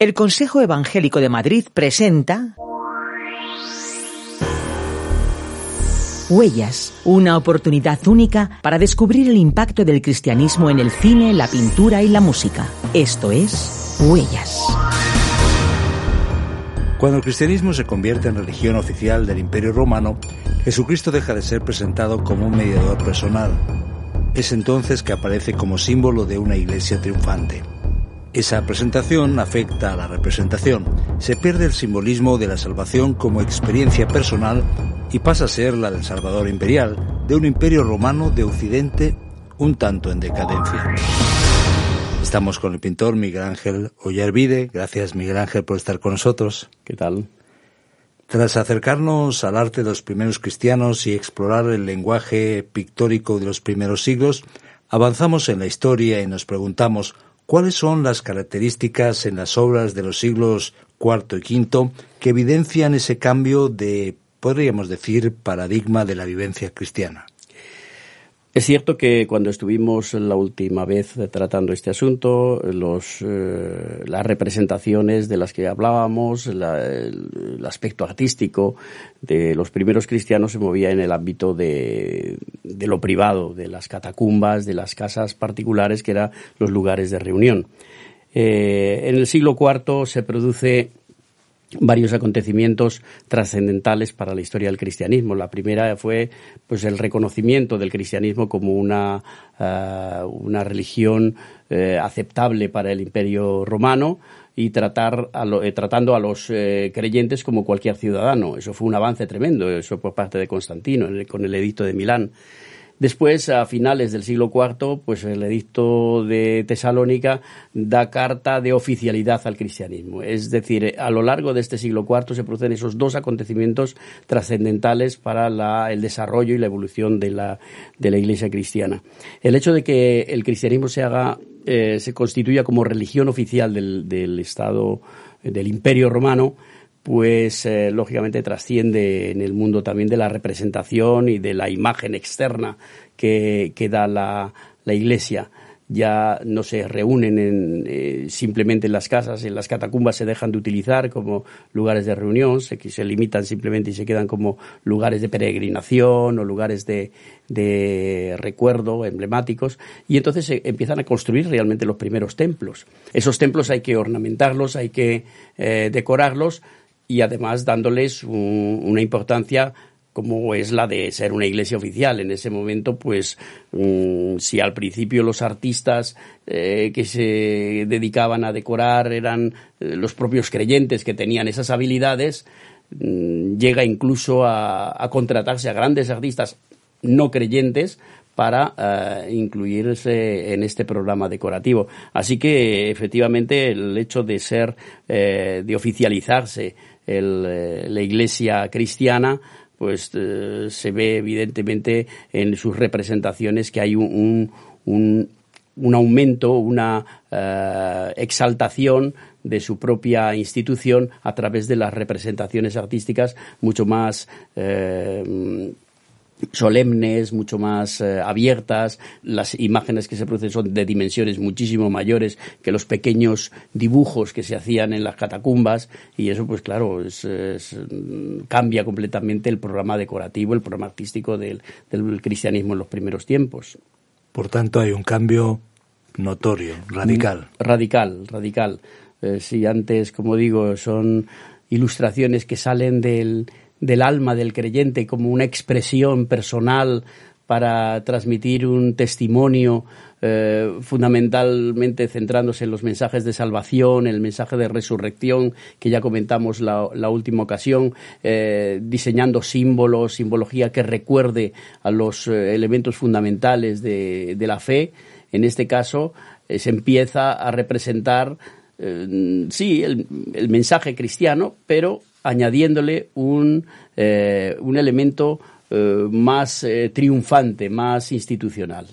El Consejo Evangélico de Madrid presenta Huellas, una oportunidad única para descubrir el impacto del cristianismo en el cine, la pintura y la música. Esto es Huellas. Cuando el cristianismo se convierte en religión oficial del Imperio Romano, Jesucristo deja de ser presentado como un mediador personal. Es entonces que aparece como símbolo de una iglesia triunfante. Esa presentación afecta a la representación. Se pierde el simbolismo de la salvación como experiencia personal y pasa a ser la del Salvador imperial, de un imperio romano de Occidente un tanto en decadencia. Estamos con el pintor Miguel Ángel Ollarvide. Gracias Miguel Ángel por estar con nosotros. ¿Qué tal? Tras acercarnos al arte de los primeros cristianos y explorar el lenguaje pictórico de los primeros siglos, avanzamos en la historia y nos preguntamos ¿Cuáles son las características en las obras de los siglos IV y V que evidencian ese cambio de, podríamos decir, paradigma de la vivencia cristiana? Es cierto que cuando estuvimos la última vez tratando este asunto, los, eh, las representaciones de las que hablábamos, el, aspecto artístico de los primeros cristianos se movía en el ámbito de, de lo privado, de las catacumbas, de las casas particulares, que eran los lugares de reunión. Eh, en el siglo IV se produce varios acontecimientos trascendentales para la historia del cristianismo. La primera fue pues el reconocimiento del cristianismo como una, eh, una religión eh, aceptable para el imperio romano y tratar eh, tratando a los creyentes como cualquier ciudadano. Eso fue un avance tremendo, eso por parte de Constantino con el edicto de Milán. Después, a finales del siglo IV, pues el edicto de Tesalónica da carta de oficialidad al cristianismo. Es decir, a lo largo de este siglo IV se producen esos dos acontecimientos trascendentales para el desarrollo y la evolución de la, de la Iglesia cristiana. El hecho de que el cristianismo se haga, eh, se constituya como religión oficial del Estado, del Imperio Romano, pues eh, lógicamente trasciende en el mundo también de la representación y de la imagen externa que, que da la, la Iglesia ya no se reúnen en, eh, simplemente en las casas, en las catacumbas se dejan de utilizar como lugares de reunión, se, se limitan simplemente y se quedan como lugares de peregrinación o lugares de, de recuerdo emblemáticos y entonces se empiezan a construir realmente los primeros templos. Esos templos hay que ornamentarlos, hay que eh, decorarlos, y además dándoles una importancia como es la de ser una iglesia oficial. En ese momento, pues, mm, si al principio los artistas eh, que se dedicaban a decorar eran eh, los propios creyentes que tenían esas habilidades, mm, llega incluso a, contratarse a grandes artistas no creyentes para eh, incluirse en este programa decorativo. Así que efectivamente el hecho de ser, de oficializarse eh, la Iglesia cristiana, pues eh, se ve evidentemente en sus representaciones que hay un, un, aumento, una eh, exaltación de su propia institución a través de las representaciones artísticas mucho más solemnes, mucho más eh, abiertas. Las imágenes que se producen son de dimensiones muchísimo mayores que los pequeños dibujos que se hacían en las catacumbas y eso, pues claro, cambia completamente el programa decorativo, el programa artístico del, cristianismo en los primeros tiempos. Por tanto, hay un cambio notorio, radical. Mm, radical, radical. Eh, si antes, como digo, son ilustraciones que salen del, del alma del creyente como una expresión personal para transmitir un testimonio eh, fundamentalmente centrándose en los mensajes de salvación, el mensaje de resurrección que ya comentamos la, última ocasión, eh, diseñando símbolos, simbología que recuerde a los eh, elementos fundamentales de, la fe. En este caso se empieza a representar sí el, el mensaje cristiano, pero añadiéndole un, eh, un elemento eh, más eh, triunfante, más institucional.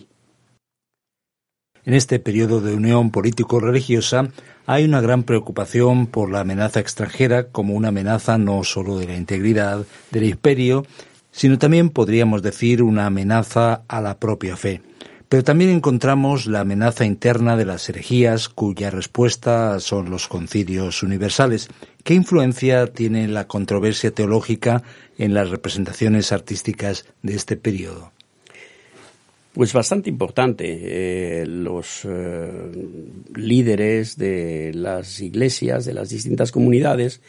En este periodo de unión político-religiosa hay una gran preocupación por la amenaza extranjera como una amenaza no solo de la integridad del imperio, sino también podríamos decir una amenaza a la propia fe. Pero también encontramos la amenaza interna de las herejías, cuya respuesta son los concilios universales. ¿Qué influencia tiene la controversia teológica en las representaciones artísticas de este periodo? Pues bastante importante. Eh, los eh, líderes de las iglesias, de las distintas comunidades,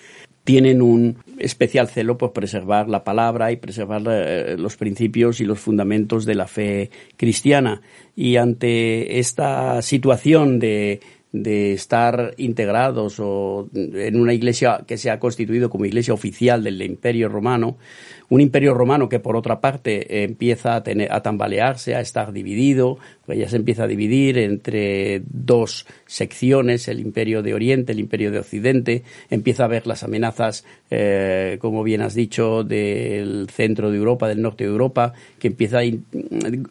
tienen un especial celo por preservar la palabra y preservar eh, los principios y los fundamentos de la fe cristiana. Y ante esta situación de, de estar integrados o en una iglesia que se ha constituido como iglesia oficial del Imperio Romano, un imperio romano que por otra parte empieza a, tener, a tambalearse, a estar dividido, pues ya se empieza a dividir entre dos secciones, el imperio de Oriente, el imperio de Occidente, empieza a ver las amenazas, eh, como bien has dicho, del centro de Europa, del norte de Europa, que empieza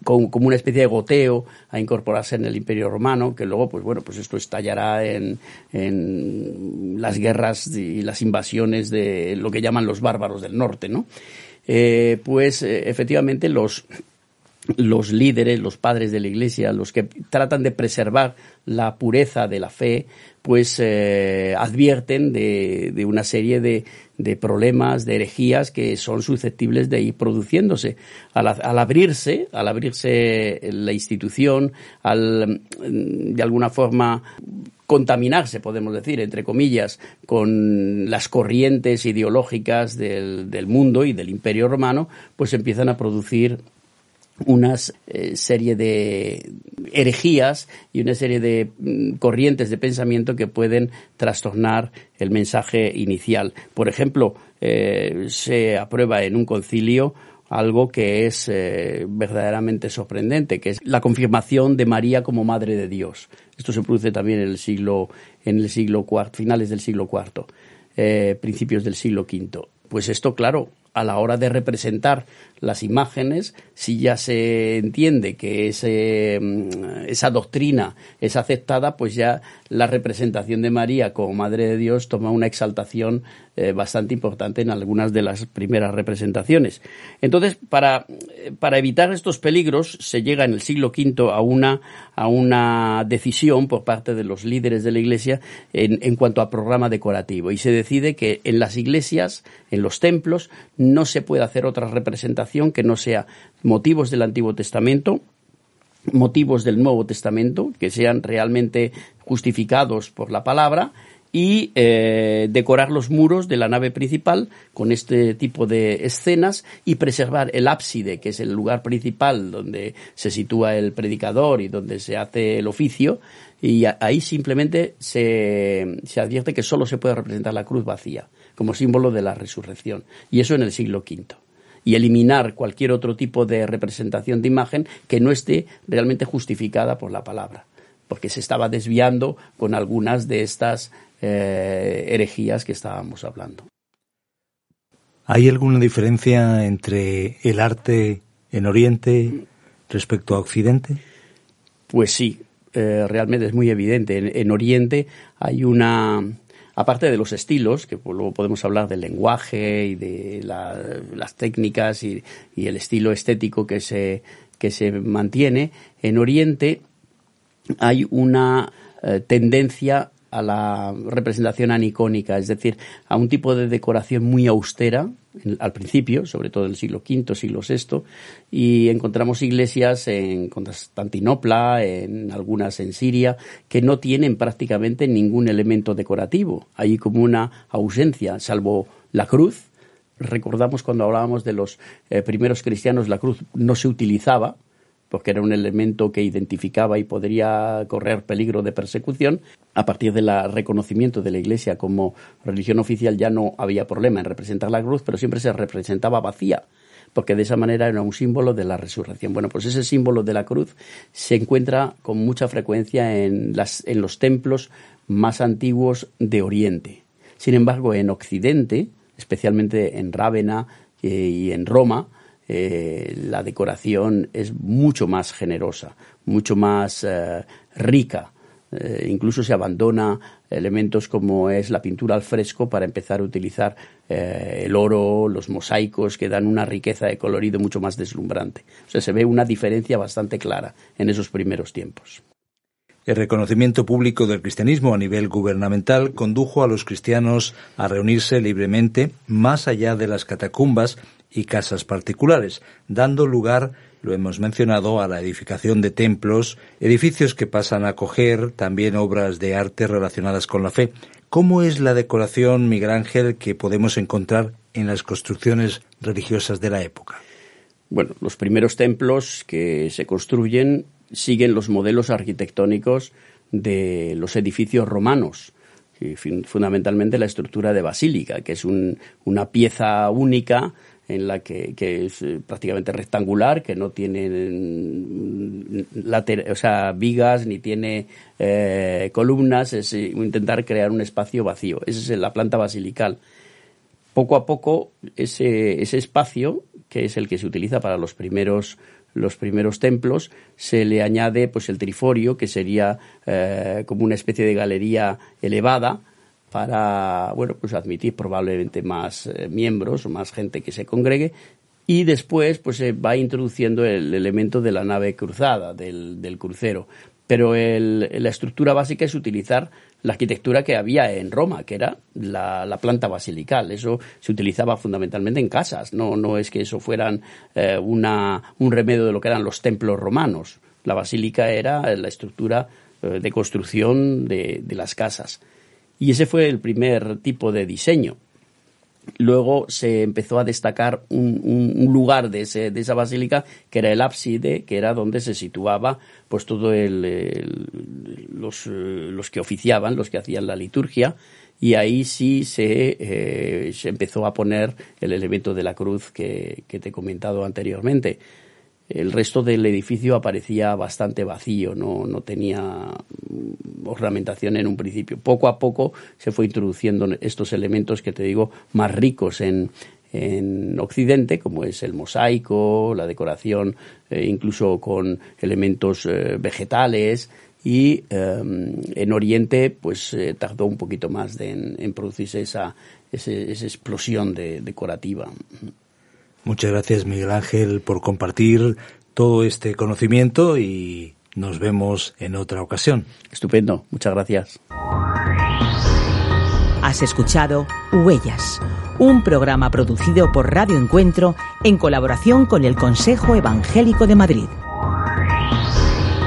como una especie de goteo a incorporarse en el imperio romano, que luego, pues bueno, pues esto estallará en, en las guerras y las invasiones de lo que llaman los bárbaros del norte, ¿no? Eh, pues eh, efectivamente los, los líderes, los padres de la Iglesia, los que tratan de preservar la pureza de la fe, pues eh, advierten de, de, una serie de, de, problemas, de herejías que son susceptibles de ir produciéndose. Al, al, abrirse, al abrirse la institución, al de alguna forma contaminarse, podemos decir, entre comillas, con las corrientes ideológicas del, del mundo y del imperio romano, pues empiezan a producir una eh, serie de herejías y una serie de mm, corrientes de pensamiento que pueden trastornar el mensaje inicial. Por ejemplo, eh, se aprueba en un concilio algo que es eh, verdaderamente sorprendente, que es la confirmación de María como Madre de Dios. Esto se produce también en el siglo, en el siglo IV, finales del siglo IV, principios del siglo V. Pues esto, claro, a la hora de representar las imágenes, si ya se entiende que ese, mm, esa doctrina es aceptada, pues ya la representación de María como Madre de Dios toma una exaltación eh, bastante importante en algunas de las primeras representaciones. Entonces, para, para evitar estos peligros, se llega en el siglo V a una, a una decisión por parte de los líderes de la Iglesia en, en cuanto a programa decorativo y se decide que en las iglesias, en los templos, no se puede hacer otra representación que no sea motivos del Antiguo Testamento, motivos del Nuevo Testamento, que sean realmente justificados por la palabra, y eh, decorar los muros de la nave principal con este tipo de escenas y preservar el ábside, que es el lugar principal donde se sitúa el predicador y donde se hace el oficio, y ahí simplemente se, se advierte que solo se puede representar la cruz vacía como símbolo de la resurrección. Y eso en el siglo V. Y eliminar cualquier otro tipo de representación de imagen que no esté realmente justificada por la palabra. Porque se estaba desviando con algunas de estas eh, herejías que estábamos hablando. ¿Hay alguna diferencia entre el arte en Oriente respecto a Occidente? Pues sí, eh, realmente es muy evidente. en Oriente hay una aparte de los estilos, que luego podemos hablar del lenguaje y de las técnicas y, el estilo estético que se, que se mantiene, en Oriente hay una eh, tendencia a la representación anicónica, es decir, a un tipo de decoración muy austera al principio, sobre todo en el siglo V, siglo VI, y encontramos iglesias en Constantinopla, en algunas en Siria, que no tienen prácticamente ningún elemento decorativo. Hay como una ausencia, salvo la cruz. Recordamos cuando hablábamos de los eh, primeros cristianos, la cruz no se utilizaba, porque era un elemento que identificaba y podría correr peligro de persecución. A partir del reconocimiento de la Iglesia como religión oficial ya no había problema en representar la cruz, pero siempre se representaba vacía, porque de esa manera era un símbolo de la resurrección. Bueno, pues ese símbolo de la cruz se encuentra con mucha frecuencia en, las, en los templos más antiguos de Oriente. Sin embargo, en Occidente, especialmente en Rávena eh, y en Roma, eh, la decoración es mucho más generosa, mucho más eh, rica. Eh, incluso se abandona elementos como es la pintura al fresco para empezar a utilizar el oro, los mosaicos que dan una riqueza de colorido mucho más deslumbrante. O sea, se ve una diferencia bastante clara en esos primeros tiempos. El reconocimiento público del cristianismo a nivel gubernamental condujo a los cristianos a reunirse libremente más allá de las catacumbas y casas particulares, dando lugar lo hemos mencionado, a la edificación de templos, edificios que pasan a acoger también obras de arte relacionadas con la fe. ¿Cómo es la decoración, Miguel Ángel, que podemos encontrar en las construcciones religiosas de la época? Bueno, los primeros templos que se construyen siguen los modelos arquitectónicos de los edificios romanos, fundamentalmente la estructura de basílica, que es una pieza única en la que, es eh, prácticamente rectangular, que no tiene mm, o sea, vigas ni tiene eh, columnas, es eh, intentar crear un espacio vacío. Esa es la planta basilical. Poco a poco ese, ese espacio, que es el que se utiliza para los primeros los primeros templos, se le añade pues el triforio, que sería como una especie de galería elevada, para bueno pues admitir probablemente más eh, miembros o más gente que se congregue y después pues se va introduciendo el elemento de la nave cruzada del, crucero pero el, la estructura básica es utilizar la arquitectura que había en Roma, que era la, la, planta basilical. Eso se utilizaba fundamentalmente en casas, no, es que eso fueran eh, una, un remedio de lo que eran los templos romanos. La basílica era la estructura eh, de construcción de las casas. Y ese fue el primer tipo de diseño. Luego se empezó a destacar un, lugar de, ese, de, esa basílica que era el ábside, que era donde se situaba pues todo el, los, los, que oficiaban, los que hacían la liturgia, y ahí sí se, eh, se empezó a poner el elemento de la cruz que, que te he comentado anteriormente el resto del edificio aparecía bastante vacío, no, no, tenía ornamentación en un principio. Poco a poco se fue introduciendo estos elementos que te digo más ricos en, en Occidente, como es el mosaico, la decoración, eh, incluso con elementos eh, vegetales, y em, en Oriente pues eh, tardó un poquito más en, producirse esa, esa explosión de, decorativa. Muchas gracias Miguel Ángel por compartir todo este conocimiento y nos vemos en otra ocasión. Estupendo, muchas gracias. Has escuchado Huellas, un programa producido por Radio Encuentro en colaboración con el Consejo Evangélico de Madrid.